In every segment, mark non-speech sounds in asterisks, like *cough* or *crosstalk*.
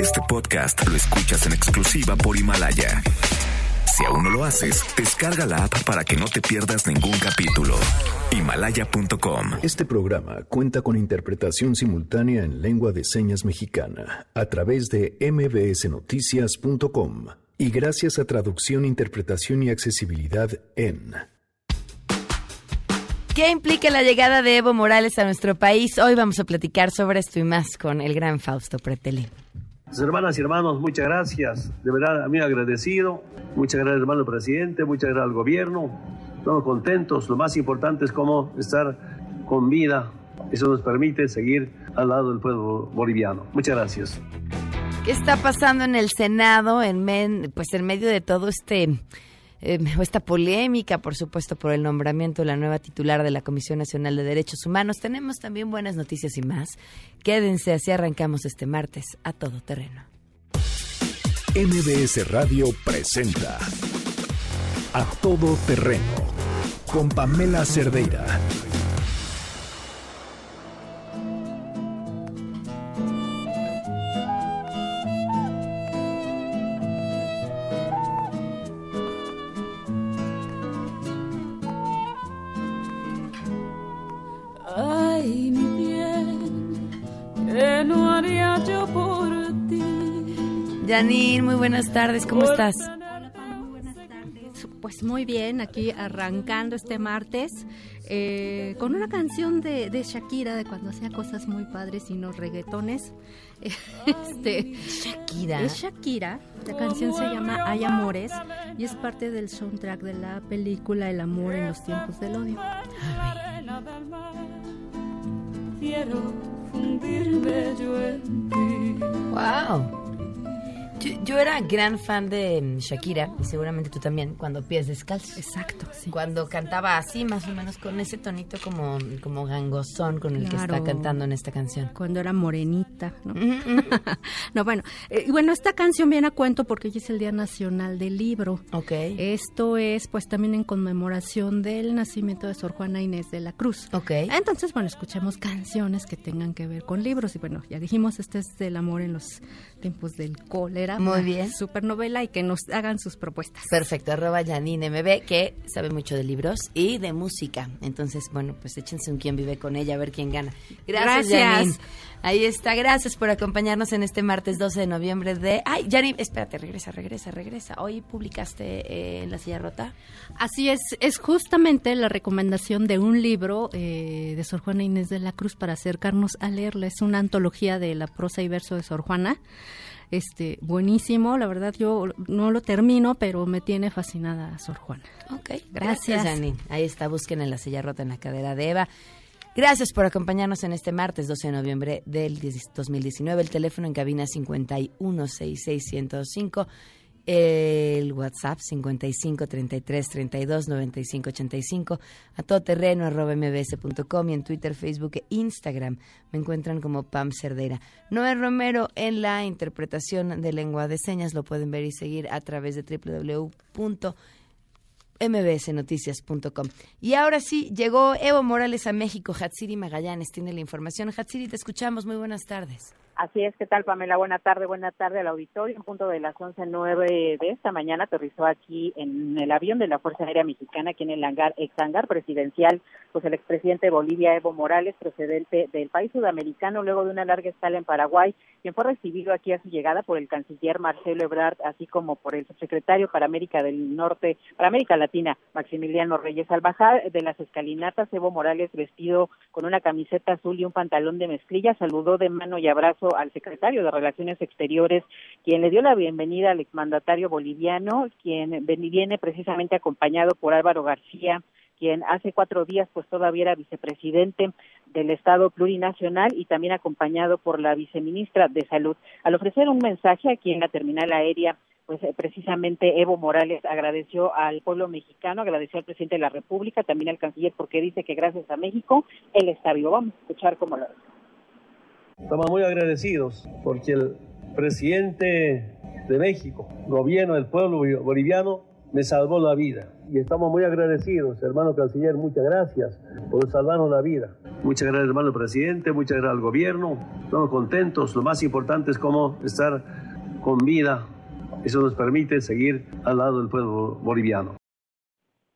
Este podcast lo escuchas en exclusiva por Himalaya. Si aún no lo haces, descarga la app para que no te pierdas ningún capítulo. Himalaya.com. Este programa cuenta con interpretación simultánea en lengua de señas mexicana a través de mbsnoticias.com y gracias a traducción, interpretación y accesibilidad en ¿Qué implica la llegada de Evo Morales a nuestro país? Hoy vamos a platicar sobre esto y más con el gran Fausto Preteli. Hermanas y hermanos, muchas gracias. De verdad, a mí agradecido. Muchas gracias, hermano presidente. Muchas gracias al gobierno. Estamos contentos. Lo más importante es cómo estar con vida. Eso nos permite seguir al lado del pueblo boliviano. Muchas gracias. ¿Qué está pasando en el Senado en, pues en medio de todo este eh, *laughs* esta polémica, por supuesto, por el nombramiento de la nueva titular de la Comisión Nacional de Derechos Humanos. Tenemos también buenas noticias y más. Quédense, así arrancamos este martes a todo terreno. MBS Radio presenta A Todo Terreno con Pamela Cerdeira. Janine, muy buenas tardes, ¿cómo estás? Hola, muy buenas tardes. Pues muy bien, aquí arrancando este martes eh, con una canción de, Shakira de cuando hacía cosas muy padres y no reggaetones. *laughs* Este, Shakira. Es Shakira. La canción se llama Hay Amores y es parte del soundtrack de la película El amor en los tiempos del odio. Quiero fundirme yo en ti. Wow. Yo, era gran fan de mm, Shakira, y seguramente tú también, cuando pies descalzos. Exacto, sí. Cuando cantaba así, más o menos, con ese tonito como, como gangosón con el que está cantando en esta canción. Cuando era morenita, ¿no? *laughs* no, bueno, eh, bueno, esta canción viene a cuento porque hoy es el Día Nacional del Libro. Ok. Esto es, pues, también en conmemoración del nacimiento de Sor Juana Inés de la Cruz. Ok. Entonces, bueno, escuchemos canciones que tengan que ver con libros. Y bueno, ya dijimos, este es del amor en los tiempos del cólera muy bien. Supernovela y que nos hagan sus propuestas. Perfecto, arroba Janine MB, que sabe mucho de libros y de música. Entonces, bueno, pues échense un quien vive con ella, a ver quién gana. Gracias, Janine. Ahí está, gracias por acompañarnos en este martes 12 de noviembre de... Ay, Janine, espérate, regresa, regresa, regresa. Hoy publicaste eh, en La Silla Rota. Así es, es justamente la recomendación de un libro eh, de Sor Juana Inés de la Cruz para acercarnos a leerla. Es una antología de la prosa y verso de Sor Juana este buenísimo. La verdad, yo no lo termino, pero me tiene fascinada Sor Juana. Ok, gracias, Janine. Ahí está, busquen en la silla rota en la cadera de Eva. Gracias por acompañarnos en este martes 12 de noviembre del 2019. El teléfono en cabina 5166105 el WhatsApp 55 33 32 95 85, a todoterreno arroba mbs.com y en Twitter, Facebook e Instagram me encuentran como Pam Cerdera. Noé Romero en la interpretación de lengua de señas lo pueden ver y seguir a través de www.mbsnoticias.com. Y ahora sí, llegó Evo Morales a México, Hatsiri Magallanes tiene la información. Hatsiri, te escuchamos, muy buenas tardes. Así es, ¿qué tal Pamela? Buena tarde, buena tarde al auditorio. En punto de las 11.09 de esta mañana aterrizó aquí en el avión de la Fuerza Aérea Mexicana, aquí en el hangar, ex hangar presidencial, pues el expresidente de Bolivia, Evo Morales, procedente del país sudamericano, luego de una larga escala en Paraguay, quien fue recibido aquí a su llegada por el canciller Marcelo Ebrard, así como por el subsecretario para América del Norte, para América Latina, Maximiliano Reyes. Al bajar de las escalinatas, Evo Morales, vestido con una camiseta azul y un pantalón de mezclilla, saludó de mano y abrazo al secretario de Relaciones Exteriores, quien le dio la bienvenida al exmandatario boliviano, quien viene precisamente acompañado por Álvaro García, quien hace cuatro días pues todavía era vicepresidente del Estado plurinacional y también acompañado por la viceministra de Salud. Al ofrecer un mensaje aquí en la terminal aérea pues eh, precisamente Evo Morales agradeció al pueblo mexicano, agradeció al presidente de la República, también al canciller, porque dice que gracias a México él está vivo. Vamos a escuchar cómo lo. Estamos muy agradecidos porque el presidente de México, gobierno del pueblo boliviano, me salvó la vida. Y estamos muy agradecidos, hermano canciller, muchas gracias por salvarnos la vida. Muchas gracias, hermano presidente, muchas gracias al gobierno. Estamos contentos. Lo más importante es cómo estar con vida. Eso nos permite seguir al lado del pueblo boliviano.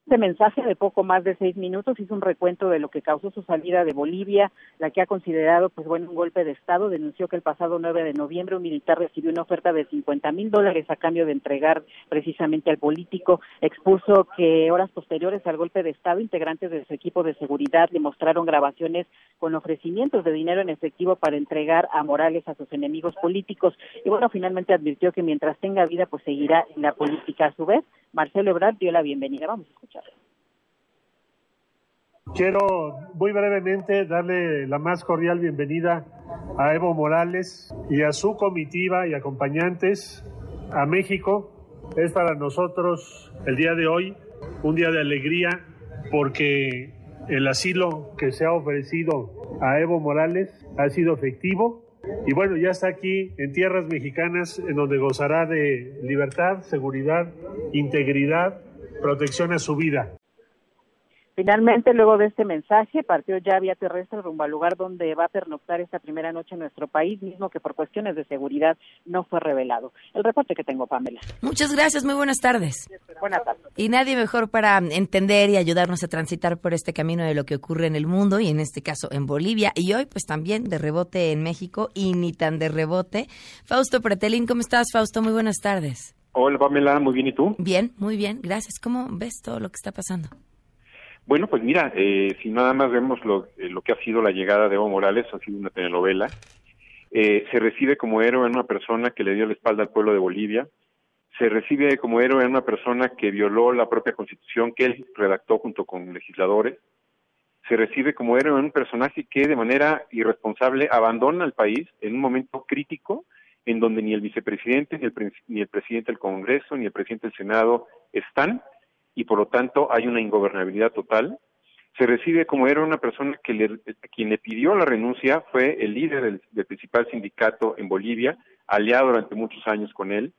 Este mensaje de poco más de seis minutos hizo un recuento de lo que causó su salida de Bolivia, la que ha considerado, pues bueno, un golpe de Estado. Denunció que el pasado 9 de noviembre un militar recibió una oferta de 50 mil dólares a cambio de entregar precisamente al político. Expuso que horas posteriores al golpe de Estado, integrantes de su equipo de seguridad le mostraron grabaciones con ofrecimientos de dinero en efectivo para entregar a Morales a sus enemigos políticos. Y bueno, finalmente advirtió que mientras tenga vida, pues seguirá en la política. A su vez, Marcelo Ebrard dio la bienvenida. Vamos a escuchar. Quiero muy brevemente darle la más cordial bienvenida a Evo Morales y a su comitiva y acompañantes a México. Es para nosotros el día de hoy un día de alegría porque el asilo que se ha ofrecido a Evo Morales ha sido efectivo y bueno, ya está aquí en tierras mexicanas en donde gozará de libertad, seguridad, integridad, protección a su vida. Finalmente, luego de este mensaje, partió ya vía terrestre rumbo al lugar donde va a pernoctar esta primera noche en nuestro país, mismo que por cuestiones de seguridad no fue revelado. El reporte que tengo, Pamela. Muchas gracias, muy buenas tardes. Buenas tardes. Y nadie mejor para entender y ayudarnos a transitar por este camino de lo que ocurre en el mundo y en este caso en Bolivia y hoy pues también de rebote en México y ni tan de rebote. Fausto Pretelín, ¿cómo estás, Fausto? Muy buenas tardes. Hola, Pamela, muy bien, ¿y tú? Bien, muy bien, gracias. ¿Cómo ves todo lo que está pasando? Bueno, pues mira, eh, si nada más vemos lo, eh, lo que ha sido la llegada de Evo Morales, ha sido una telenovela, eh, se recibe como héroe en una persona que le dio la espalda al pueblo de Bolivia, se recibe como héroe en una persona que violó la propia constitución que él redactó junto con legisladores, se recibe como héroe en un personaje que de manera irresponsable abandona el país en un momento crítico en donde ni el vicepresidente, ni el, ni el presidente del Congreso, ni el presidente del Senado están, y por lo tanto hay una ingobernabilidad total. Se recibe como era una persona que le, quien le pidió la renuncia fue el líder del, principal sindicato en Bolivia, aliado durante muchos años con él.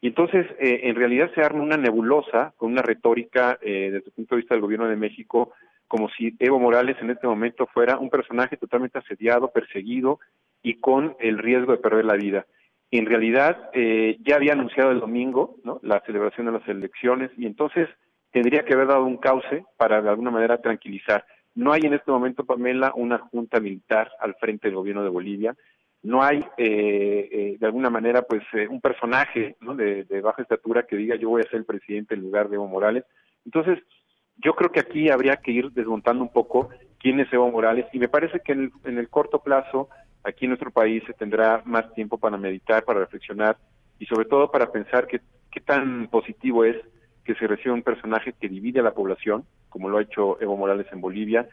Y entonces, eh, en realidad se arma una nebulosa con una retórica eh, desde el punto de vista del gobierno de México, como si Evo Morales en este momento fuera un personaje totalmente asediado, perseguido y con el riesgo de perder la vida. En realidad, eh, ya había anunciado el domingo ¿no? la celebración de las elecciones y entonces tendría que haber dado un cauce para de alguna manera tranquilizar. No hay en este momento, Pamela, una junta militar al frente del gobierno de Bolivia. No hay, eh, eh, de alguna manera, pues eh, un personaje de, baja estatura que diga yo voy a ser el presidente en lugar de Evo Morales. Entonces, yo creo que aquí habría que ir desmontando un poco quién es Evo Morales y me parece que en el, corto plazo aquí en nuestro país se tendrá más tiempo para meditar, para reflexionar y sobre todo para pensar qué tan positivo es que se reciba un personaje que divide a la población, como lo ha hecho Evo Morales en Bolivia,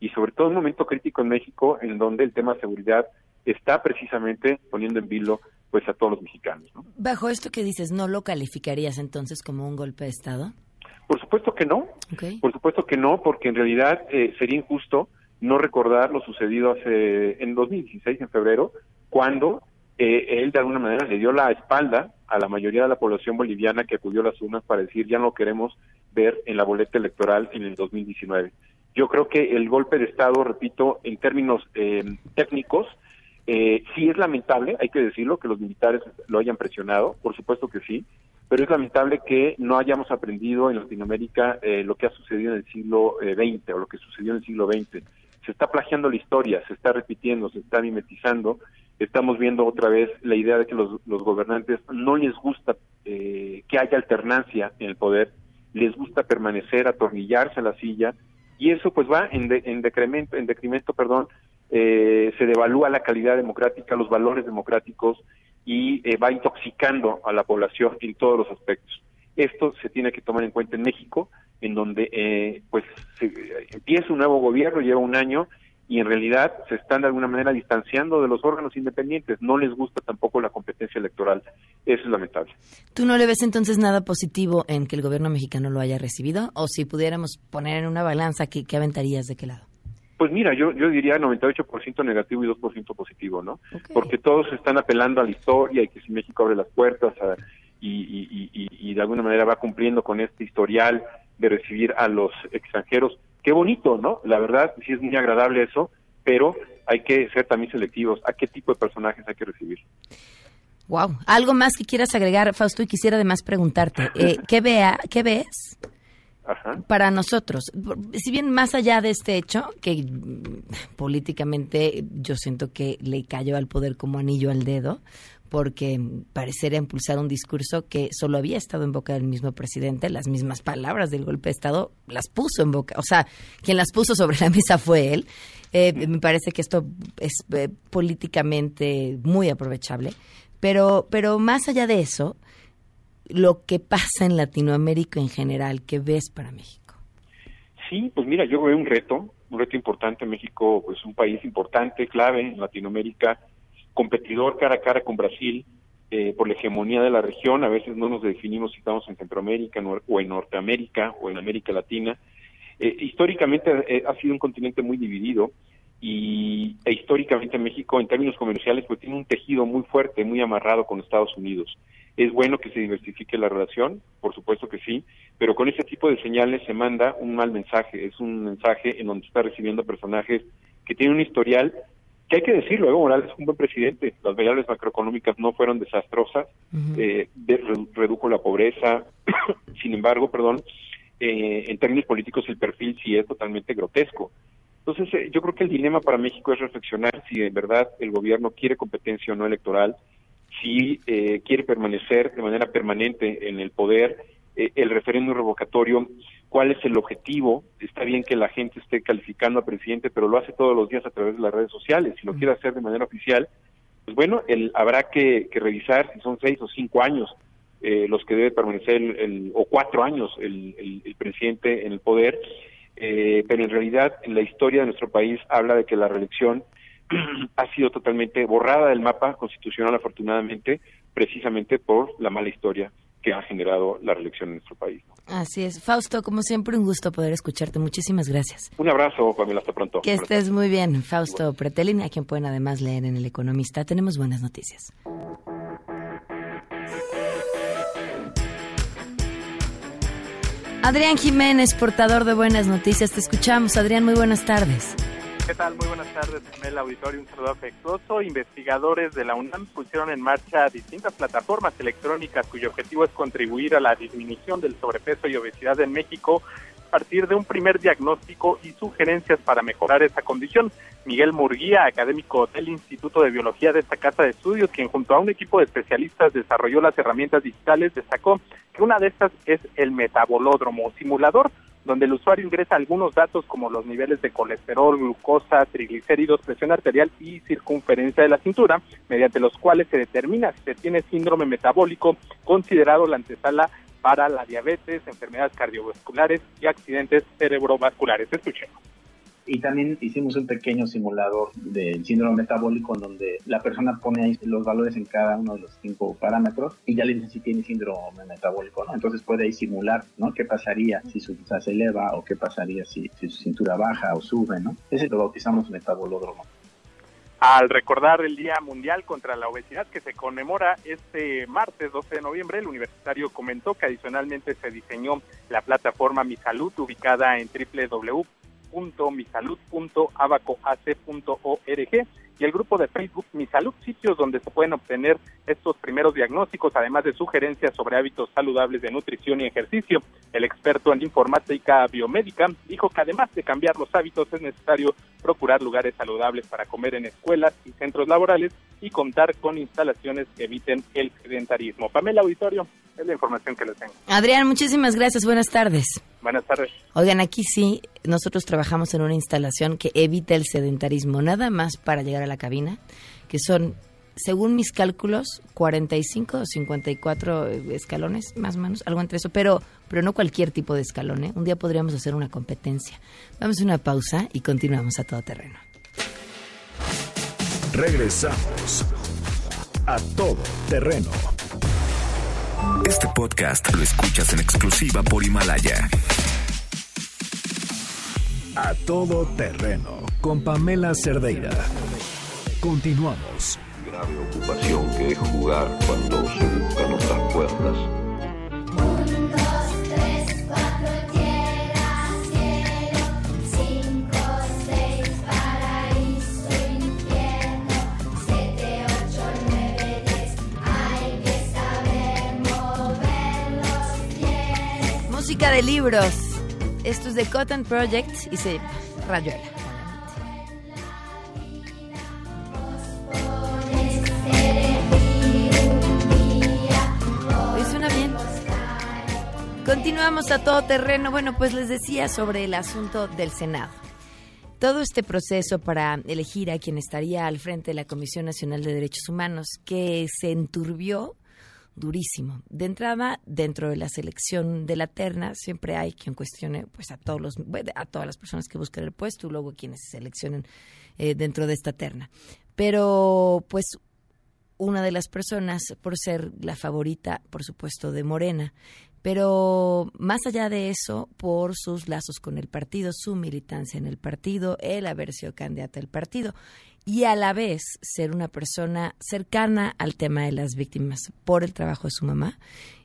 y sobre todo un momento crítico en México, en donde el tema de seguridad está precisamente poniendo en vilo pues a todos los mexicanos. Bajo esto que dices, ¿no lo calificarías entonces como un golpe de Estado? Por supuesto que no, por supuesto que no, porque en realidad eh, sería injusto no recordar lo sucedido hace en 2016, en febrero, cuando eh, él de alguna manera le dio la espalda a la mayoría de la población boliviana que acudió a las urnas para decir ya no queremos ver en la boleta electoral en el 2019. Yo creo que el golpe de Estado, repito, en términos eh, técnicos, eh, sí es lamentable, hay que decirlo, que los militares lo hayan presionado, por supuesto que sí, pero es lamentable que no hayamos aprendido en Latinoamérica eh, lo que ha sucedido en el siglo XX o lo que sucedió en el siglo XX. Se está plagiando la historia, se está repitiendo, se está mimetizando estamos viendo otra vez la idea de que los, gobernantes no les gusta eh, que haya alternancia en el poder, les gusta permanecer, atornillarse a la silla, y eso pues va en, en decremento, en decremento, perdón, eh, se devalúa la calidad democrática, los valores democráticos y eh, va intoxicando a la población en todos los aspectos. Esto se tiene que tomar en cuenta en México, en donde pues empieza un nuevo gobierno, lleva un año y en realidad se están de alguna manera distanciando de los órganos independientes. No les gusta tampoco la competencia electoral. Eso es lamentable. ¿Tú no le ves entonces nada positivo en que el gobierno mexicano lo haya recibido? O si pudiéramos poner en una balanza, ¿qué, qué aventarías de qué lado? Pues mira, yo, yo diría 98% negativo y 2% positivo, ¿no? Porque todos están apelando a la historia y que si México abre las puertas y, y de alguna manera va cumpliendo con este historial de recibir a los extranjeros qué bonito, ¿no? La verdad, sí es muy agradable eso, pero hay que ser también selectivos a qué tipo de personajes hay que recibir. Wow. ¿Algo más que quieras agregar, Fausto? Y quisiera además preguntarte, eh, *laughs* ¿qué, vea, ¿qué ves para nosotros? Si bien más allá de este hecho, que políticamente yo siento que le cayó al poder como anillo al dedo, porque parecería impulsar un discurso que solo había estado en boca del mismo presidente, las mismas palabras del golpe de Estado las puso en boca, o sea, quien las puso sobre la mesa fue él. Eh, me parece que esto es eh, políticamente muy aprovechable. Pero, pero más allá de eso, lo que pasa en Latinoamérica en general, ¿qué ves para México? Sí, pues mira, yo veo un reto, un reto importante. México, pues un país importante, clave en Latinoamérica, competidor cara a cara con Brasil eh, por la hegemonía de la región. A veces no nos definimos si estamos en Centroamérica o en Norteamérica o en América Latina. Eh, históricamente eh, ha sido un continente muy dividido y e históricamente México en términos comerciales pues tiene un tejido muy fuerte, muy amarrado con Estados Unidos. Es bueno que se diversifique la relación, por supuesto que sí, pero con ese tipo de señales se manda un mal mensaje, es un mensaje en donde está recibiendo personajes que tienen un historial que hay que decirlo, Evo Morales es un buen presidente, las variables macroeconómicas no fueron desastrosas, eh, redujo la pobreza, *coughs* sin embargo, perdón, eh, en términos políticos el perfil sí es totalmente grotesco. Entonces, eh, yo creo que el dilema para México es reflexionar si en verdad el gobierno quiere competencia o no electoral, si eh, quiere permanecer de manera permanente en el poder, eh, el referéndum revocatorio, cuál es el objetivo. Está bien que la gente esté calificando al presidente, pero lo hace todos los días a través de las redes sociales. Si lo quiere hacer de manera oficial, pues bueno, el, habrá que, revisar si son seis o cinco años los que debe permanecer, el, o cuatro años el, el presidente en el poder eh, pero en realidad en la historia de nuestro país habla de que la reelección *clears throat* ha sido totalmente borrada del mapa constitucional, afortunadamente, precisamente por la mala historia que ha generado la reelección en nuestro país. Así es. Fausto, como siempre, un gusto poder escucharte. Muchísimas gracias. Un abrazo, Pamela. Hasta pronto. Que estés muy bien. Fausto Pretelin, a quien pueden además leer en El Economista. Tenemos buenas noticias. Adrián Jiménez, portador de buenas noticias. Te escuchamos. Adrián, muy buenas tardes. ¿Qué tal? Muy buenas tardes en el auditorio. Un saludo afectuoso. Investigadores de la UNAM pusieron en marcha distintas plataformas electrónicas cuyo objetivo es contribuir a la disminución del sobrepeso y obesidad en México a partir de un primer diagnóstico y sugerencias para mejorar esa condición. Miguel Murguía, académico del Instituto de Biología de esta casa de estudios, quien junto a un equipo de especialistas desarrolló las herramientas digitales, destacó que una de estas es el metabolódromo simulador, donde el usuario ingresa algunos datos como los niveles de colesterol, glucosa, triglicéridos, presión arterial y circunferencia de la cintura, mediante los cuales se determina si se tiene síndrome metabólico, considerado la antesala para la diabetes, enfermedades cardiovasculares y accidentes cerebrovasculares. Escuchemos y también hicimos un pequeño simulador del síndrome metabólico en donde la persona pone ahí los valores en cada uno de los cinco parámetros y ya le dicen si tiene síndrome metabólico, ¿no? Entonces puede ahí simular, ¿no? ¿Qué pasaría si su cintura se eleva o qué pasaría si, su cintura baja o sube, ¿no? Ese lo bautizamos metabolódromo. Al recordar el Día Mundial contra la Obesidad que se conmemora este martes 12 de noviembre, el universitario comentó que adicionalmente se diseñó la plataforma Mi Salud ubicada en www www.misalud.abacoac.org y el grupo de Facebook Mi Salud, sitios donde se pueden obtener estos primeros diagnósticos, además de sugerencias sobre hábitos saludables de nutrición y ejercicio. El experto en informática biomédica dijo que además de cambiar los hábitos es necesario procurar lugares saludables para comer en escuelas y centros laborales y contar con instalaciones que eviten el sedentarismo. Pamela Auditorio, es la información que les tengo. Adrián, muchísimas gracias. Buenas tardes. Buenas tardes. Oigan, aquí sí, nosotros trabajamos en una instalación que evita el sedentarismo, nada más para llegar a la cabina, que son, según mis cálculos, 45 o 54 escalones, más o menos, algo entre eso, pero, pero no cualquier tipo de escalón. ¿eh? Un día podríamos hacer una competencia. Vamos a una pausa y continuamos a todo terreno. Regresamos a todo terreno. Este podcast lo escuchas en exclusiva por Himalaya. A todo terreno con Pamela Cerdeira. Continuamos. Grave ocupación que es jugar cuando se buscan otras puertas de libros. Esto es de Cotton Project y se Rayuela. Bien. Continuamos a todo terreno. Bueno, pues les decía sobre el asunto del Senado. Todo este proceso para elegir a quien estaría al frente de la Comisión Nacional de Derechos Humanos, que se enturbió durísimo. De entrada, dentro de la selección de la terna, siempre hay quien cuestione pues a todos los a todas las personas que buscan el puesto y luego quienes se seleccionen eh, dentro de esta terna. Pero pues una de las personas por ser la favorita, por supuesto, de Morena, pero más allá de eso, por sus lazos con el partido, su militancia en el partido, el haber sido candidata del partido y a la vez ser una persona cercana al tema de las víctimas por el trabajo de su mamá.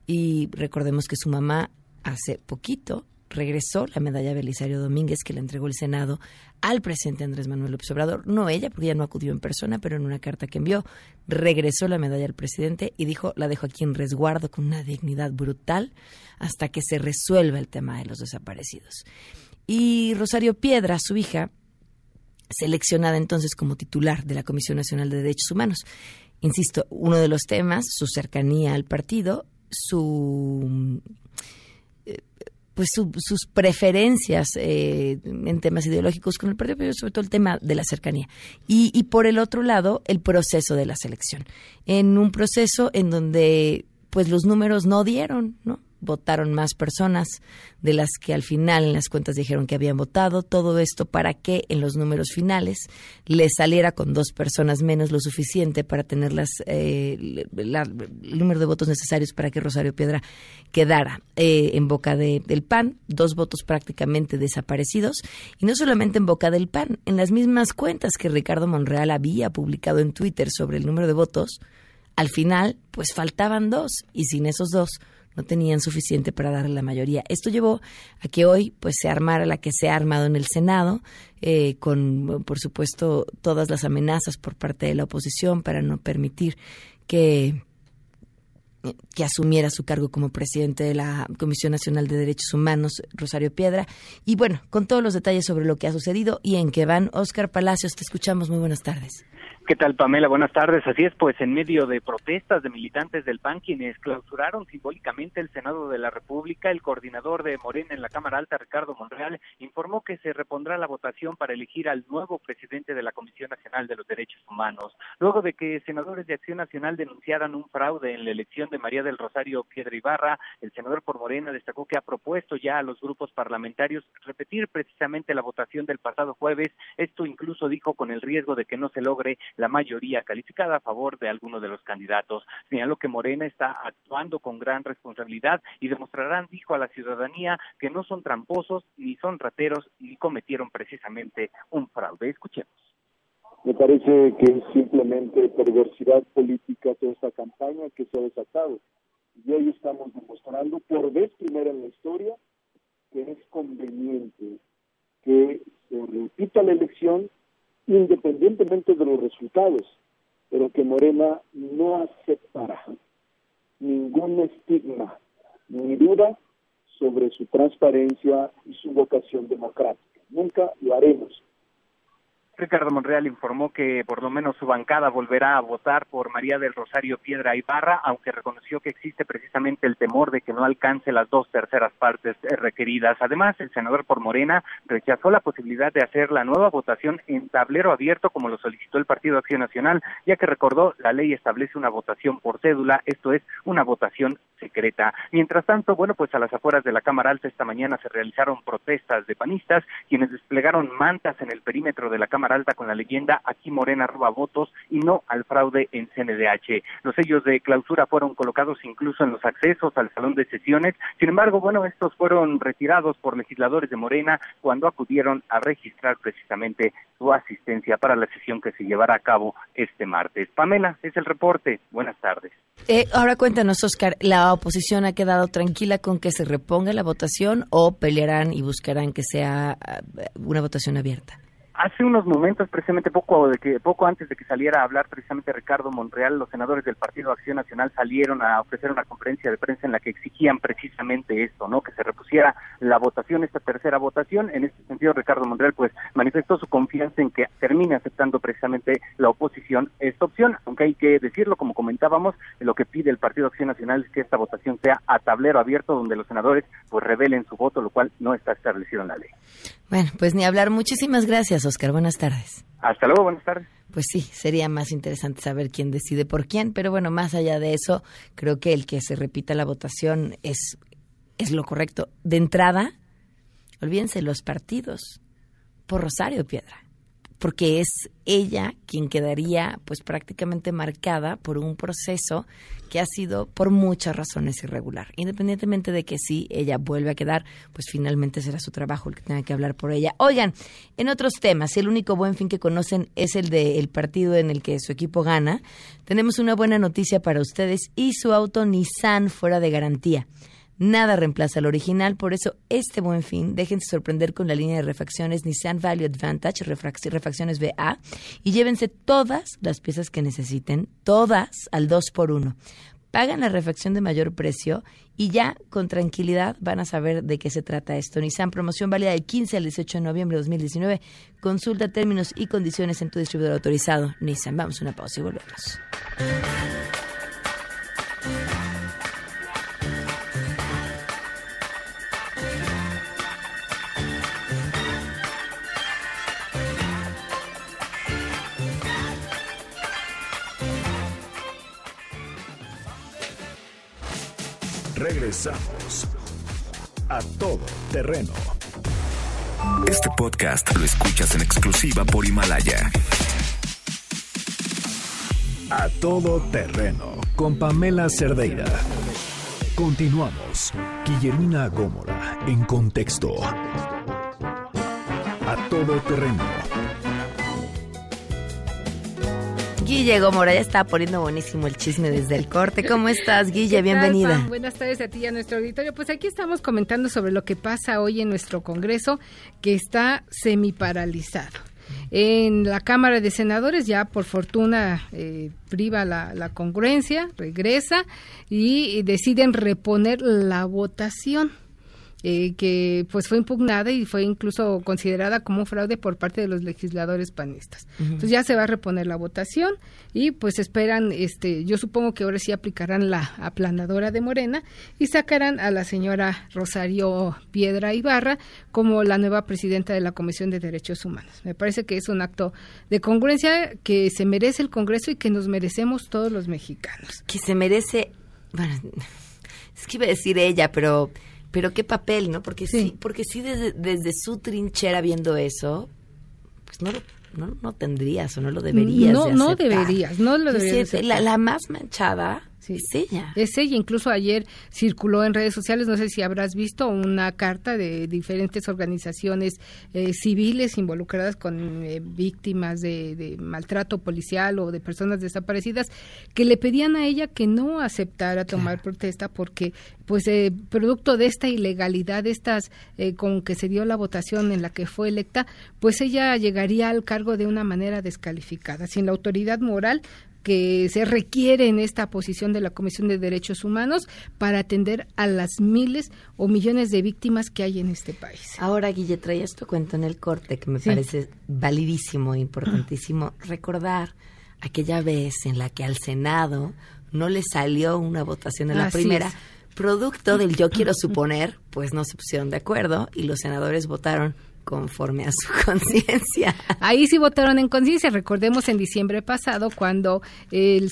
Y recordemos que su mamá hace poquito regresó la medalla Belisario Domínguez que le entregó el Senado al presidente Andrés Manuel López Obrador. No ella, porque ella no acudió en persona, pero en una carta que envió, regresó la medalla al presidente y dijo, la dejo aquí en resguardo con una dignidad brutal hasta que se resuelva el tema de los desaparecidos. Y Rosario Piedra, su hija, seleccionada entonces como titular de la Comisión Nacional de Derechos Humanos. Insisto, uno de los temas, su cercanía al partido, su eh, pues sus preferencias eh, en temas ideológicos con el partido, pero sobre todo el tema de la cercanía. Y, y por el otro lado, el proceso de la selección. En un proceso en donde pues los números no dieron, ¿no? Votaron más personas de las que al final en las cuentas dijeron que habían votado. Todo esto para que en los números finales le saliera con dos personas menos lo suficiente para tener las, eh, el número de votos necesarios para que Rosario Piedra quedara eh, en boca del PAN. Dos votos prácticamente desaparecidos. Y no solamente en boca del PAN, en las mismas cuentas que Ricardo Monreal había publicado en Twitter sobre el número de votos, al final pues faltaban dos y sin esos dos no tenían suficiente para darle la mayoría. Esto llevó a que hoy pues se armara la que se ha armado en el Senado, eh, con por supuesto todas las amenazas por parte de la oposición para no permitir que que asumiera su cargo como presidente de la Comisión Nacional de Derechos Humanos, Rosario Piedra. Y bueno, con todos los detalles sobre lo que ha sucedido y en qué van, Oscar Palacios, te escuchamos. Muy buenas tardes. ¿Qué tal, Pamela? Buenas tardes. Así es, pues en medio de protestas de militantes del PAN quienes clausuraron simbólicamente el Senado de la República, el coordinador de Morena en la Cámara Alta, Ricardo Monreal, informó que se repondrá la votación para elegir al nuevo presidente de la Comisión Nacional de los Derechos Humanos, luego de que senadores de Acción Nacional denunciaran un fraude en la elección de María del Rosario Piedra Ibarra. El senador por Morena destacó que ha propuesto ya a los grupos parlamentarios repetir precisamente la votación del pasado jueves. Esto incluso dijo con el riesgo de que no se logre la mayoría calificada a favor de alguno de los candidatos. Señaló que Morena está actuando con gran responsabilidad y demostrarán, dijo a la ciudadanía, que no son tramposos, ni son rateros, ni cometieron precisamente un fraude. Escuchemos. Me parece que es simplemente perversidad política toda esta campaña que se ha desatado. Y hoy estamos demostrando por vez primera en la historia que es conveniente que se repita la elección independientemente de los resultados, pero que Morena no aceptará ningún estigma ni duda sobre su transparencia y su vocación democrática. Nunca lo haremos. Ricardo Monreal informó que por lo menos su bancada volverá a votar por María del Rosario Piedra Ibarra, aunque reconoció que existe precisamente el temor de que no alcance las dos terceras partes requeridas. Además, el senador por Morena rechazó la posibilidad de hacer la nueva votación en tablero abierto como lo solicitó el Partido Acción Nacional, ya que recordó la ley establece una votación por cédula, esto es una votación secreta. Mientras tanto, bueno, pues a las afueras de la Cámara Alta esta mañana se realizaron protestas de panistas, quienes desplegaron mantas en el perímetro de la Cámara Alta con la leyenda aquí Morena roba votos y no al fraude en CNDH. Los sellos de clausura fueron colocados incluso en los accesos al salón de sesiones. Sin embargo, bueno, estos fueron retirados por legisladores de Morena cuando acudieron a registrar precisamente su asistencia para la sesión que se llevará a cabo este martes. Pamela, es el reporte. Buenas tardes. Eh, ahora cuéntanos, Oscar, ¿la oposición ha quedado tranquila con que se reponga la votación o pelearán y buscarán que sea eh, una votación abierta? Hace unos momentos, precisamente poco de que poco antes de que saliera a hablar precisamente Ricardo Monreal, los senadores del Partido Acción Nacional salieron a ofrecer una conferencia de prensa en la que exigían precisamente esto, ¿no? Que se repusiera la votación, esta tercera votación. En este sentido, Ricardo Monreal, pues, manifestó su confianza en que termine aceptando precisamente la oposición esta opción, aunque hay que decirlo, como comentábamos, lo que pide el Partido Acción Nacional es que esta votación sea a tablero abierto, donde los senadores pues revelen su voto, lo cual no está establecido en la ley. Bueno, pues ni hablar. Muchísimas gracias, Oscar. Buenas tardes. Hasta luego, buenas tardes. Pues sí, sería más interesante saber quién decide por quién, pero bueno, más allá de eso, creo que el que se repita la votación es, es lo correcto. De entrada, olvídense los partidos por Rosario Piedra porque es ella quien quedaría pues prácticamente marcada por un proceso que ha sido por muchas razones irregular. Independientemente de que si ella vuelve a quedar, pues finalmente será su trabajo el que tenga que hablar por ella. Oigan, en otros temas, el único buen fin que conocen es el del partido en el que su equipo gana. Tenemos una buena noticia para ustedes y su auto Nissan fuera de garantía. Nada reemplaza al original, por eso este buen fin, déjense sorprender con la línea de refacciones Nissan Value Advantage, refacciones BA, y llévense todas las piezas que necesiten, todas al 2x1. Pagan la refacción de mayor precio y ya con tranquilidad van a saber de qué se trata esto. Nissan promoción válida del 15 al 18 de noviembre de 2019. Consulta términos y condiciones en tu distribuidor autorizado. Nissan, vamos a una pausa y volvemos. Regresamos a todo terreno. Este podcast lo escuchas en exclusiva por Himalaya. A todo terreno con Pamela Cerdeira. Continuamos. Guillermina Gómora en contexto. A todo terreno Guille Gómora ya está poniendo buenísimo el chisme desde el corte. ¿Cómo estás, Guille? Bienvenida. Buenas tardes a ti y a nuestro auditorio. Pues aquí estamos comentando sobre lo que pasa hoy en nuestro Congreso, que está semiparalizado. En la Cámara de Senadores ya por fortuna eh, priva la, la, congruencia, regresa y deciden reponer la votación. Eh, que pues fue impugnada y fue incluso considerada como fraude por parte de los legisladores panistas. Entonces ya se va a reponer la votación y pues esperan, este, yo supongo que ahora sí aplicarán la aplanadora de Morena y sacarán a la señora Rosario Piedra Ibarra como la nueva presidenta de la Comisión de Derechos Humanos. Me parece que es un acto de congruencia que se merece el Congreso y que nos merecemos todos los mexicanos. Que se merece, bueno, *laughs* es que iba a decir ella, pero pero qué papel, ¿no? Porque sí, porque sí desde, desde su trinchera viendo eso, pues no no, no tendrías o no lo deberías. No, no deberías, no lo deberías. La, la, más manchada es ella. Es ella. Incluso ayer circuló en redes sociales, no sé si habrás visto, una carta de diferentes organizaciones eh, civiles involucradas con eh, víctimas de, maltrato policial o de personas desaparecidas que le pedían a ella que no aceptara tomar protesta porque, pues, eh, producto de esta ilegalidad, de estas con que se dio la votación en la que fue electa, pues ella llegaría al cargo de una manera descalificada, sin la autoridad moral que se requiere en esta posición de la Comisión de Derechos Humanos para atender a las miles o millones de víctimas que hay en este país. Ahora, Guille, traías tu cuento en el corte que me parece validísimo, importantísimo recordar aquella vez en la que al Senado no le salió una votación en la primera. Producto del yo quiero suponer, pues no se pusieron de acuerdo y los senadores votaron conforme a su *laughs* conciencia. Ahí sí votaron en conciencia. Recordemos en diciembre pasado cuando el,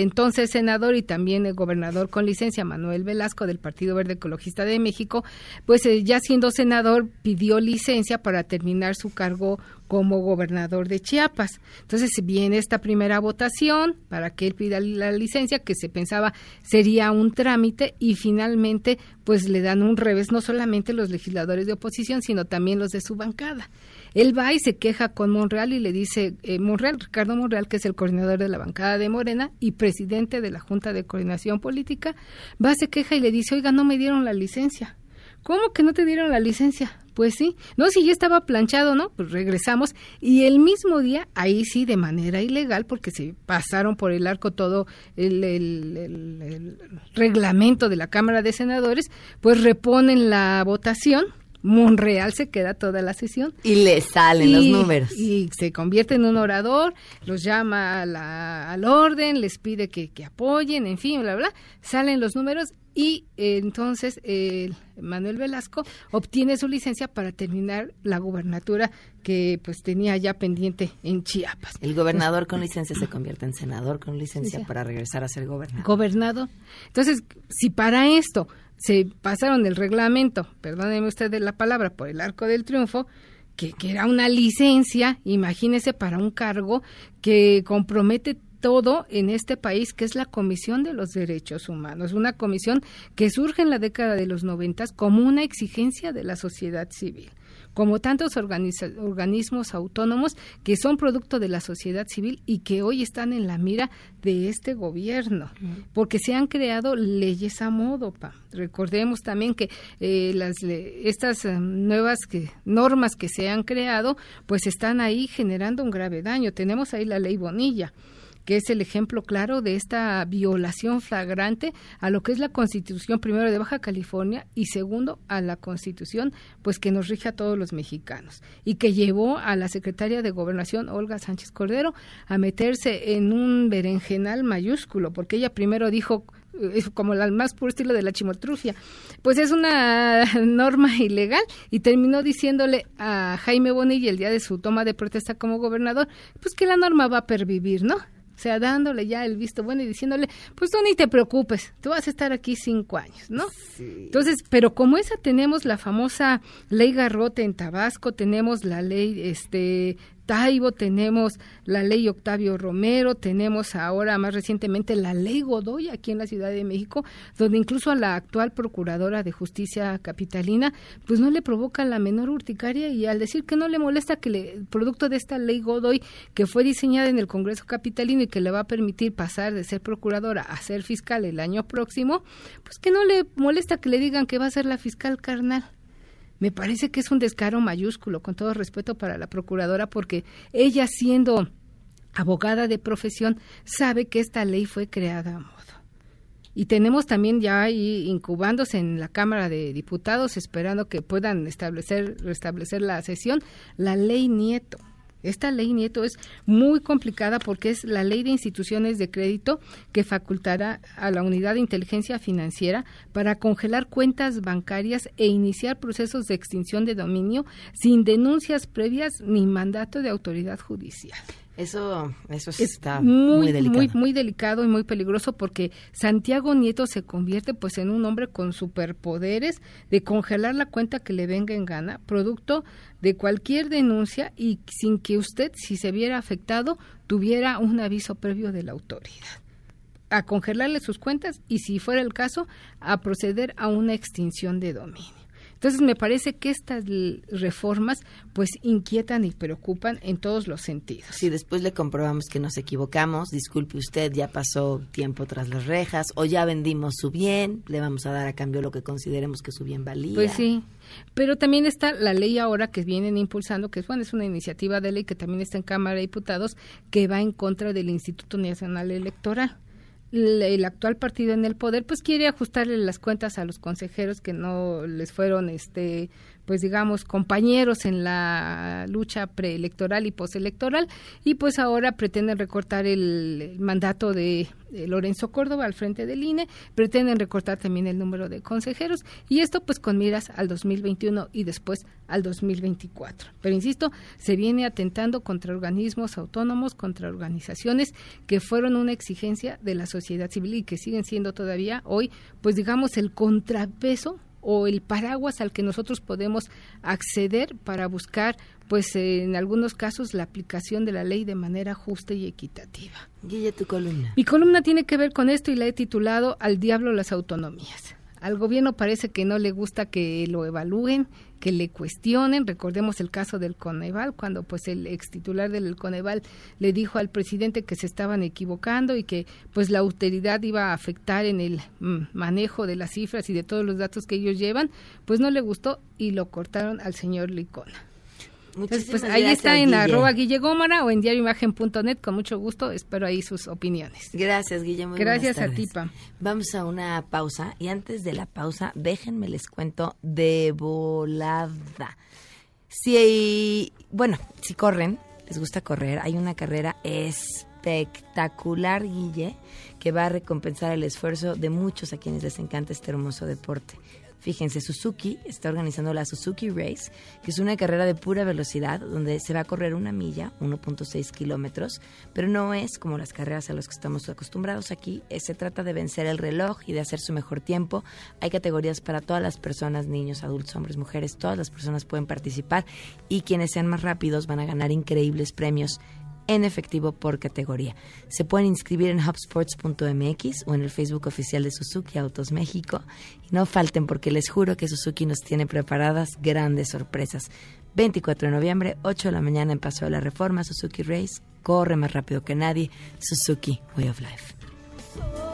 entonces senador y también el gobernador con licencia, Manuel Velasco del Partido Verde Ecologista de México, pues eh, ya siendo senador pidió licencia para terminar su cargo como gobernador de Chiapas. Entonces viene esta primera votación para que él pida la licencia, que se pensaba sería un trámite y finalmente pues le dan un revés no solamente los legisladores de oposición, sino también los de su bancada. Él va y se queja con Monreal y le dice, eh, Monreal, Ricardo Monreal, que es el coordinador de la bancada de Morena y presidente de la Junta de Coordinación Política, va, se queja y le dice, oiga, no me dieron la licencia ¿cómo que no te dieron la licencia? Pues sí, no, si ya estaba planchado, ¿no? Pues regresamos y el mismo día, ahí sí, de manera ilegal, porque se pasaron por el arco todo el, el reglamento de la Cámara de Senadores, pues reponen la votación Monreal se queda toda la sesión. Y le salen los números. Y se convierte en un orador, los llama al orden, les pide que, apoyen, en fin, bla, bla. Salen los números y eh, entonces Manuel Velasco obtiene su licencia para terminar la gubernatura que pues tenía ya pendiente en Chiapas. El gobernador con licencia se convierte en senador con licencia para regresar a ser gobernador. Gobernado. Entonces, si para esto se pasaron el reglamento, perdónenme ustedes la palabra, por el arco del triunfo, que, que era una licencia, imagínese, para un cargo que compromete todo en este país, que es la Comisión de los Derechos Humanos, una comisión que surge en la década de los noventas como una exigencia de la sociedad civil como tantos organismos autónomos que son producto de la sociedad civil y que hoy están en la mira de este gobierno, porque se han creado leyes a modo. Pa. Recordemos también que eh, las, estas eh, nuevas que, normas que se han creado, pues están ahí generando un grave daño. Tenemos ahí la ley Bonilla que es el ejemplo claro de esta violación flagrante a lo que es la Constitución primero de Baja California y segundo a la Constitución pues que nos rige a todos los mexicanos y que llevó a la secretaria de Gobernación Olga Sánchez Cordero a meterse en un berenjenal mayúsculo porque ella primero dijo eh, como el más puro estilo de la chimotrufia, pues es una *laughs* norma ilegal y terminó diciéndole a Jaime Bonilla el día de su toma de protesta como gobernador, pues que la norma va a pervivir, ¿no? O sea, dándole ya el visto bueno y diciéndole, pues tú ni te preocupes, tú vas a estar aquí cinco años, ¿no? Entonces, pero como esa tenemos la famosa ley Garrote en Tabasco, tenemos la ley este Taibo, tenemos la ley Octavio Romero, tenemos ahora más recientemente la ley Godoy aquí en la Ciudad de México, donde incluso a la actual procuradora de justicia capitalina, pues no le provoca la menor urticaria y al decir que no le molesta que le, producto de esta ley Godoy que fue diseñada en el Congreso capitalino y que le va a permitir pasar de ser procuradora a ser fiscal el año próximo, pues que no le molesta que le digan que va a ser la fiscal carnal me parece que es un descaro mayúsculo, con todo respeto para la procuradora, porque ella siendo abogada de profesión sabe que esta ley fue creada a modo. Y tenemos también ya ahí incubándose en la Cámara de Diputados, esperando que puedan establecer, restablecer la sesión, la ley Nieto esta ley Nieto es muy complicada porque es la ley de instituciones de crédito que facultará a la unidad de inteligencia financiera para congelar cuentas bancarias e iniciar procesos de extinción de dominio sin denuncias previas ni mandato de autoridad judicial. Eso, eso está muy, delicado. Muy, muy delicado y muy peligroso porque Santiago Nieto se convierte pues en un hombre con superpoderes de congelar la cuenta que le venga en gana, producto de cualquier denuncia y sin que usted, si se viera afectado, tuviera un aviso previo de la autoridad a congelarle sus cuentas y si fuera el caso a proceder a una extinción de dominio. Entonces me parece que estas reformas pues inquietan y preocupan en todos los sentidos. Si después le comprobamos que nos equivocamos, disculpe usted, ya pasó tiempo tras las rejas o ya vendimos su bien, le vamos a dar a cambio lo que consideremos que su bien valía. Pues sí, pero también está la ley ahora que vienen impulsando, que es, bueno, es una iniciativa de ley que también está en Cámara de Diputados, que va en contra del Instituto Nacional Electoral el actual partido en el poder pues quiere ajustarle las cuentas a los consejeros que no les fueron este pues digamos, compañeros en la lucha preelectoral y postelectoral y pues ahora pretenden recortar el, mandato de, Lorenzo Córdoba al frente del INE, pretenden recortar también el número de consejeros y esto pues con miras al 2021 y después al 2024. Pero insisto, se viene atentando contra organismos autónomos, contra organizaciones que fueron una exigencia de la sociedad civil y que siguen siendo todavía hoy pues digamos el contrapeso o el paraguas al que nosotros podemos acceder para buscar, pues en algunos casos, la aplicación de la ley de manera justa y equitativa. Guille, tu columna. Mi columna tiene que ver con esto y la he titulado Al diablo las autonomías. Al gobierno parece que no le gusta que lo evalúen, que le cuestionen. Recordemos el caso del Coneval, cuando pues el ex titular del Coneval le dijo al presidente que se estaban equivocando y que pues la autoridad iba a afectar en el mm, manejo de las cifras y de todos los datos que ellos llevan, pues no le gustó y lo cortaron al señor Licona pues ahí está en arroba Guille Gómara o en diarioimagen.net, con mucho gusto, espero ahí sus opiniones. Gracias, Guillermo. Gracias a ti, Pam. Vamos a una pausa y antes de la pausa, déjenme les cuento de volada. Si, bueno, si corren, les gusta correr, hay una carrera espectacular, Guille, que va a recompensar el esfuerzo de muchos a quienes les encanta este hermoso deporte. Fíjense, Suzuki está organizando la Suzuki Race, que es una carrera de pura velocidad, donde se va a correr una milla, 1.6 kilómetros, pero no es como las carreras a las que estamos acostumbrados aquí. Eh, se trata de vencer el reloj y de hacer su mejor tiempo. Hay categorías para todas las personas, niños, adultos, hombres, mujeres, todas las personas pueden participar y quienes sean más rápidos van a ganar increíbles premios en efectivo por categoría. Se pueden inscribir en hubsports.mx o en el Facebook oficial de Suzuki Autos México. Y no falten porque les juro que Suzuki nos tiene preparadas grandes sorpresas. 24 de noviembre, 8 de la mañana en Paso de la Reforma, Suzuki Race. Corre más rápido que nadie. Suzuki Way of Life.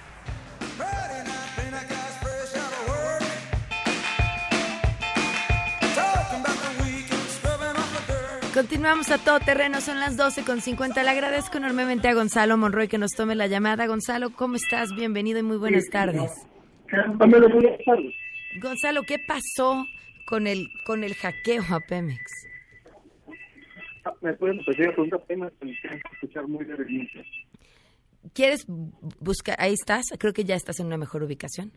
Continuamos a todo terreno, son las 12 con 50. Le agradezco enormemente a Gonzalo Monroy que nos tome la llamada. Gonzalo, ¿cómo estás? Bienvenido y muy buenas tardes. Gonzalo, ¿qué pasó con el con el hackeo a Pemex? Ah, me pueden repetir la pregunta apenas escuchar muy brevemente. ¿Quieres buscar? Ahí estás, creo que ya estás en una mejor ubicación.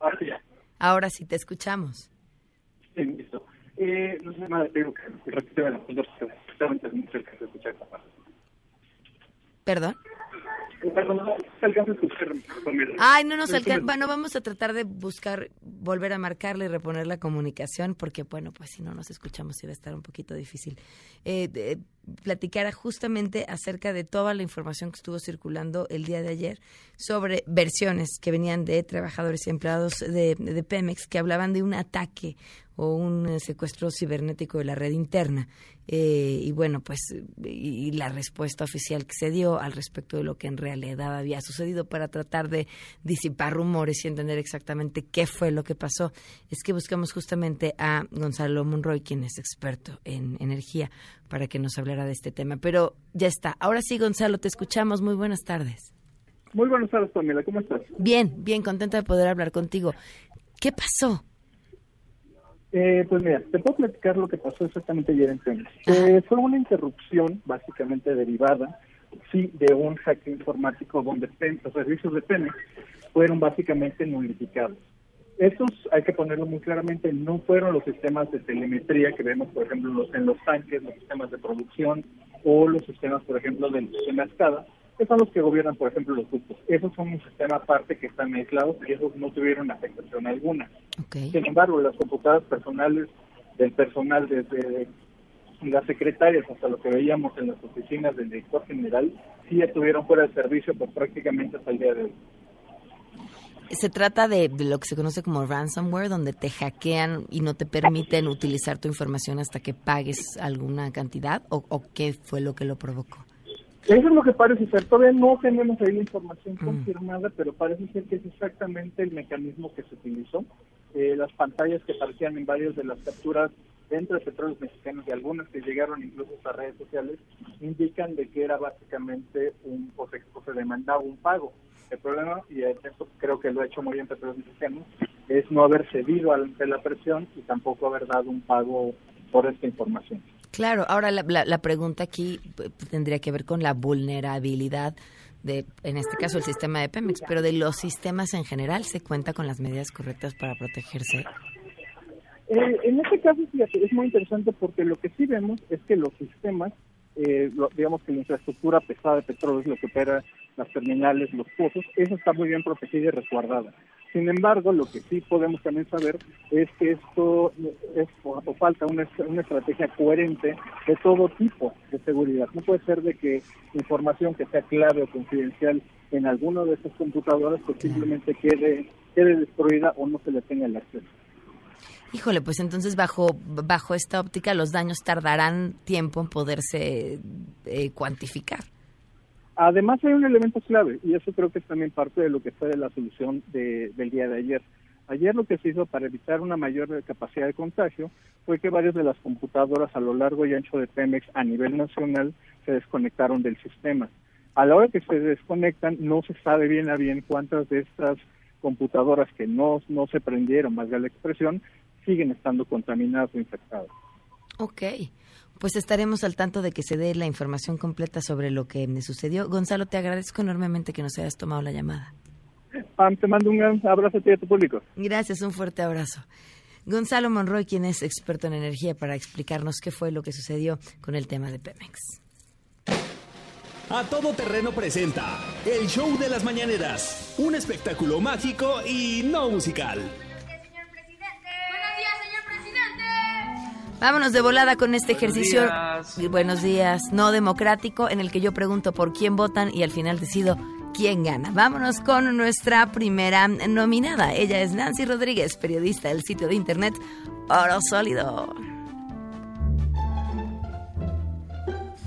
Ah, ya. Ahora sí te escuchamos. Sí, listo. Eh, no sé nada, tengo que repetir la pregunta justamente muy cerca de escuchar esta parte. ¿Perdón? no Ay, no nos alcanza. Bueno, vamos a tratar de buscar, volver a marcarle y reponer la comunicación, porque, bueno, pues si no nos escuchamos, iba a estar un poquito difícil. Eh, platicara justamente acerca de toda la información que estuvo circulando el día de ayer sobre versiones que venían de trabajadores y empleados de, de Pemex que hablaban de un ataque o un eh, secuestro cibernético de la red interna. Eh, y bueno, pues y, la respuesta oficial que se dio al respecto de lo que en realidad había sucedido para tratar de disipar rumores y entender exactamente qué fue lo que pasó, es que buscamos justamente a Gonzalo Monroy, quien es experto en energía, para que nos hablara de este tema. Pero ya está. Ahora sí, Gonzalo, te escuchamos. Muy buenas tardes. Muy buenas tardes, Pamela. ¿Cómo estás? Bien, bien, contenta de poder hablar contigo. ¿Qué pasó? Eh, pues mira, te puedo platicar lo que pasó exactamente ayer en Pemex. Eh, fue una interrupción básicamente derivada, sí, de un hackeo informático donde los servicios de Pemex fueron básicamente nulificados. Estos, hay que ponerlo muy claramente, no fueron los sistemas de telemetría que vemos, por ejemplo, los, en los tanques, los sistemas de producción o los sistemas, por ejemplo, del sistema escada, que son los que gobiernan, por ejemplo, los ductos. Esos son un sistema aparte que están aislados y esos no tuvieron afectación alguna. Sin embargo, las computadoras personales del personal, desde las secretarias hasta lo que veíamos en las oficinas del director general, sí estuvieron fuera de servicio por prácticamente hasta el día de hoy. Se trata de, lo que se conoce como ransomware, donde te hackean y no te permiten utilizar tu información hasta que pagues alguna cantidad, o, o qué fue lo que lo provocó. Eso es lo que parece ser. Todavía no tenemos ahí la información mm. confirmada, pero parece ser que es exactamente el mecanismo que se utilizó. Eh, las pantallas que aparecían en varias de las capturas dentro de petróleos mexicanos y algunas que llegaron incluso a redes sociales indican de que era básicamente un o se, se demandaba un pago. El problema, y esto creo que lo ha hecho muy bien Petróleos Mexicanos, es no haber cedido ante la presión y tampoco haber dado un pago por esta información. Claro, ahora la, pregunta aquí pues, tendría que ver con la vulnerabilidad de, en este caso, el sistema de Pemex, pero de los sistemas en general, ¿se cuenta con las medidas correctas para protegerse? Eh, en este caso, fíjate, es muy interesante porque lo que sí vemos es que los sistemas, eh, digamos que la infraestructura pesada de petróleo es lo que opera las terminales, los pozos, eso está muy bien protegida y resguardada. Sin embargo, lo que sí podemos también saber es que esto es o, falta una, una estrategia coherente de todo tipo de seguridad. No puede ser de que información que sea clave o confidencial en alguna de estas computadoras pues simplemente quede, quede destruida o no se le tenga el acceso. Híjole, pues entonces bajo, bajo esta óptica los daños tardarán tiempo en poderse eh, cuantificar. Además hay un elemento clave y eso creo que es también parte de lo que fue de la solución de, del día de ayer. Ayer lo que se hizo para evitar una mayor capacidad de contagio fue que varias de las computadoras a lo largo y ancho de Pemex a nivel nacional se desconectaron del sistema. A la hora que se desconectan no se sabe bien a bien cuántas de estas computadoras que no, no se prendieron, más de la expresión, siguen estando contaminadas o infectadas. Ok. Pues estaremos al tanto de que se dé la información completa sobre lo que me sucedió. Gonzalo, te agradezco enormemente que nos hayas tomado la llamada. Pam, te mando un gran abrazo a ti y a tu público. Gracias, un fuerte abrazo. Gonzalo Monroy, quien es experto en energía, para explicarnos qué fue lo que sucedió con el tema de Pemex. A todo terreno presenta el show de las mañaneras, un espectáculo mágico y no musical. Vámonos de volada con este ejercicio. Buenos días. No democrático, en el que yo pregunto por quién votan y al final decido quién gana. Vámonos con nuestra primera nominada. Ella es Nancy Rodríguez, periodista del sitio de internet Oro Sólido.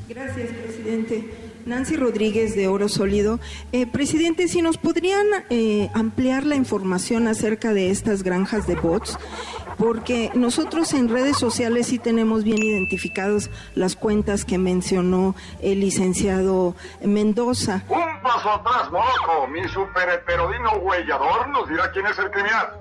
Gracias, presidente. Nancy Rodríguez de Oro Sólido. Eh, presidente, si nos podrían eh, ampliar la información acerca de estas granjas de bots porque nosotros en redes sociales sí tenemos bien identificados las cuentas que mencionó el licenciado Mendoza. Un paso atrás, moco. Mi super heterodino huellador nos dirá quién es el criminal.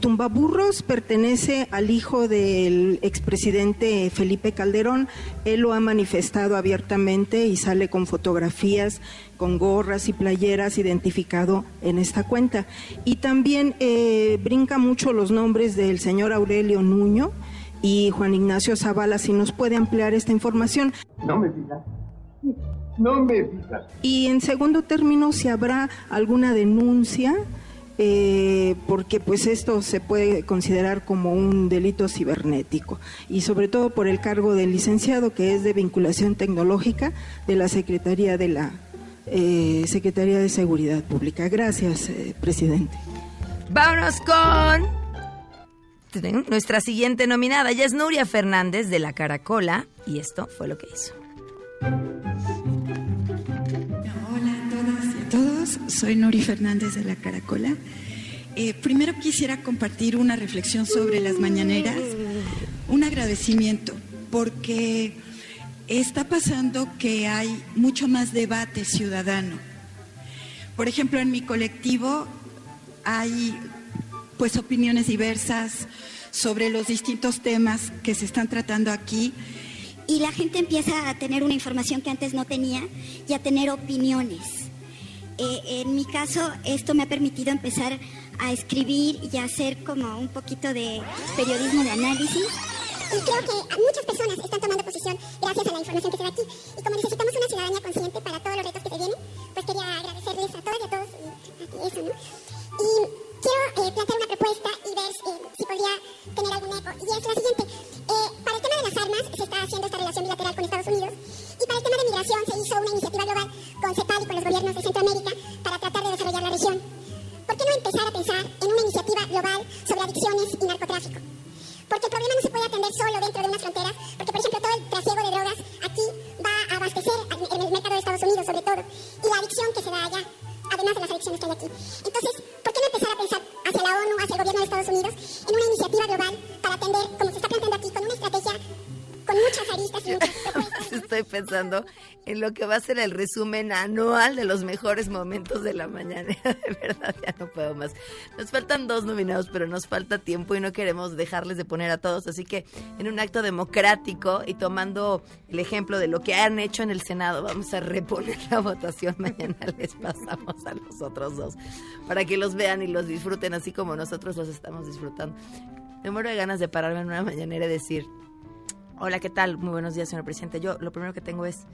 Tumbaburros pertenece al hijo del expresidente Felipe Calderón. Él lo ha manifestado abiertamente y sale con fotografías, con gorras y playeras identificado en esta cuenta. Y también eh, brinca mucho los nombres del señor Aurelio Nuño y Juan Ignacio Zavala. Si nos puede ampliar esta información. No me digas. No me digas. Y en segundo término, si habrá alguna denuncia eh, porque pues esto se puede considerar como un delito cibernético y sobre todo por el cargo del licenciado que es de vinculación tecnológica de la Secretaría de la eh, Secretaría de Seguridad Pública. Gracias, eh, presidente. Vámonos con nuestra siguiente nominada. Ella es Nuria Fernández de la Caracola y esto fue lo que hizo. Soy Nuri Fernández de la Caracola. Eh, primero quisiera compartir una reflexión sobre las mañaneras, un agradecimiento, porque está pasando que hay mucho más debate ciudadano. Por ejemplo, en mi colectivo hay pues opiniones diversas sobre los distintos temas que se están tratando aquí y la gente empieza a tener una información que antes no tenía y a tener opiniones. Eh, en mi caso, esto me ha permitido empezar a escribir y a hacer como un poquito de periodismo de análisis. Y creo que muchas personas están tomando posición gracias a la información que se da aquí. Y como necesitamos una ciudadanía consciente para todos los retos que se vienen, pues quería agradecerles a todos y a todos y eso, ¿no? Y quiero eh, plantear una propuesta y ver eh, si podría tener algún eco. Y es la siguiente. para el tema de las armas se está haciendo esta relación bilateral con Estados Unidos. Y para el tema de migración se hizo una iniciativa global con CEPAL y con los gobiernos de Centroamérica para tratar de desarrollar la región. ¿Por qué no empezar a pensar en una iniciativa global sobre adicciones y narcotráfico? Porque el problema no se puede atender solo dentro de unas fronteras, porque por ejemplo todo el trasiego de drogas aquí va a abastecer en el mercado de Estados Unidos sobre todo, y la adicción que se da allá, además de las adicciones que hay aquí. Entonces, ¿por qué no empezar a pensar hacia la ONU, hacia el gobierno de Estados Unidos, en una iniciativa global para atender, como se está planteando aquí, con una estrategia con muchas aristas y muchas *laughs* estoy pensando en lo que va a ser el resumen anual de los mejores momentos de la mañana. *laughs* De verdad, ya no puedo más. Nos faltan dos nominados, pero nos falta tiempo y no queremos dejarles de poner a todos. Así que en un acto democrático y tomando el ejemplo de lo que han hecho en el Senado, vamos a reponer la votación. *laughs* Mañana les pasamos a los otros dos para que los vean y los disfruten así como nosotros los estamos disfrutando. Me muero de ganas de pararme en una mañanera y decir, hola, ¿qué tal? Muy buenos días, señor presidente. Yo lo primero que tengo es,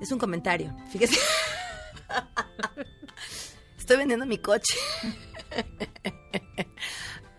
es un comentario. Fíjese. *laughs* Estoy vendiendo mi coche. *laughs*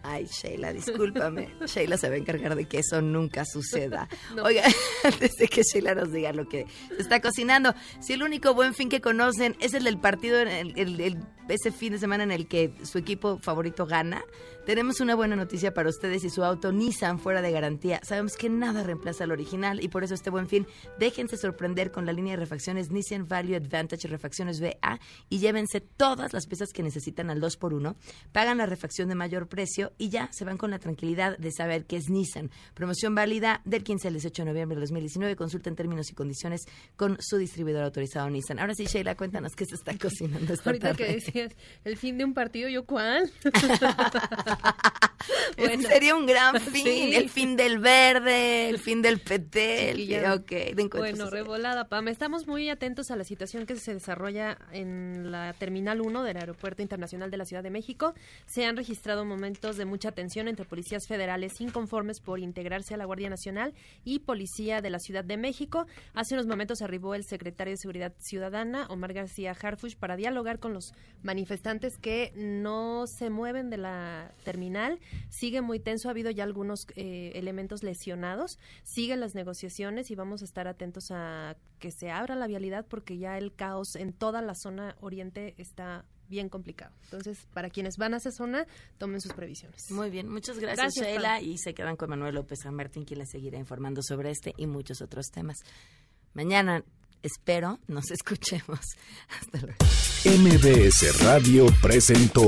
Ay, Sheila, discúlpame. Sheila se va a encargar de que eso nunca suceda. *laughs* Oiga, antes de que Sheila nos diga lo que se está cocinando, si el único buen fin que conocen es el del partido, el, el- el- ese fin de semana en el que su equipo favorito gana, tenemos una buena noticia para ustedes y su auto Nissan fuera de garantía. Sabemos que nada reemplaza al original y por eso este buen fin, déjense sorprender con la línea de refacciones Nissan Value Advantage Refacciones VA y llévense todas las piezas que necesitan al 2x1, pagan la refacción de mayor precio y ya se van con la tranquilidad de saber que es Nissan. Promoción válida del 15 al 18 de noviembre de 2019. Consulten términos y condiciones con su distribuidor autorizado Nissan. Ahora sí, Sheila, cuéntanos qué se está cocinando esta Ahorita tarde. que decías, el fin de un partido, ¿yo cuál? *laughs* Ese sería un gran *laughs* fin, Sí. el fin del verde, el fin del PT, el Chiquilla. ok, de encuentros Bueno, revolada, Pam. Estamos muy atentos a la situación que se desarrolla en la Terminal 1 del Aeropuerto Internacional de la Ciudad de México. Se han registrado momentos de mucha tensión entre policías federales inconformes por integrarse a la Guardia Nacional y Policía de la Ciudad de México. Hace unos momentos arribó el secretario de Seguridad Ciudadana, Omar García Harfush, para dialogar con los manifestantes que no se mueven de la terminal. Sigue muy tenso, ha habido ya algunos eh, elementos lesionados. Siguen las negociaciones y vamos a estar atentos a que se abra la vialidad porque ya el caos en toda la zona oriente está bien complicado. Entonces, para quienes van a esa zona, tomen sus previsiones. Muy bien, muchas gracias, Gracias, Sheila. Y se quedan con Manuel López San Martín, quien les seguirá informando sobre este y muchos otros temas. Mañana, espero, nos *laughs* escuchemos. Hasta luego. MBS Radio presentó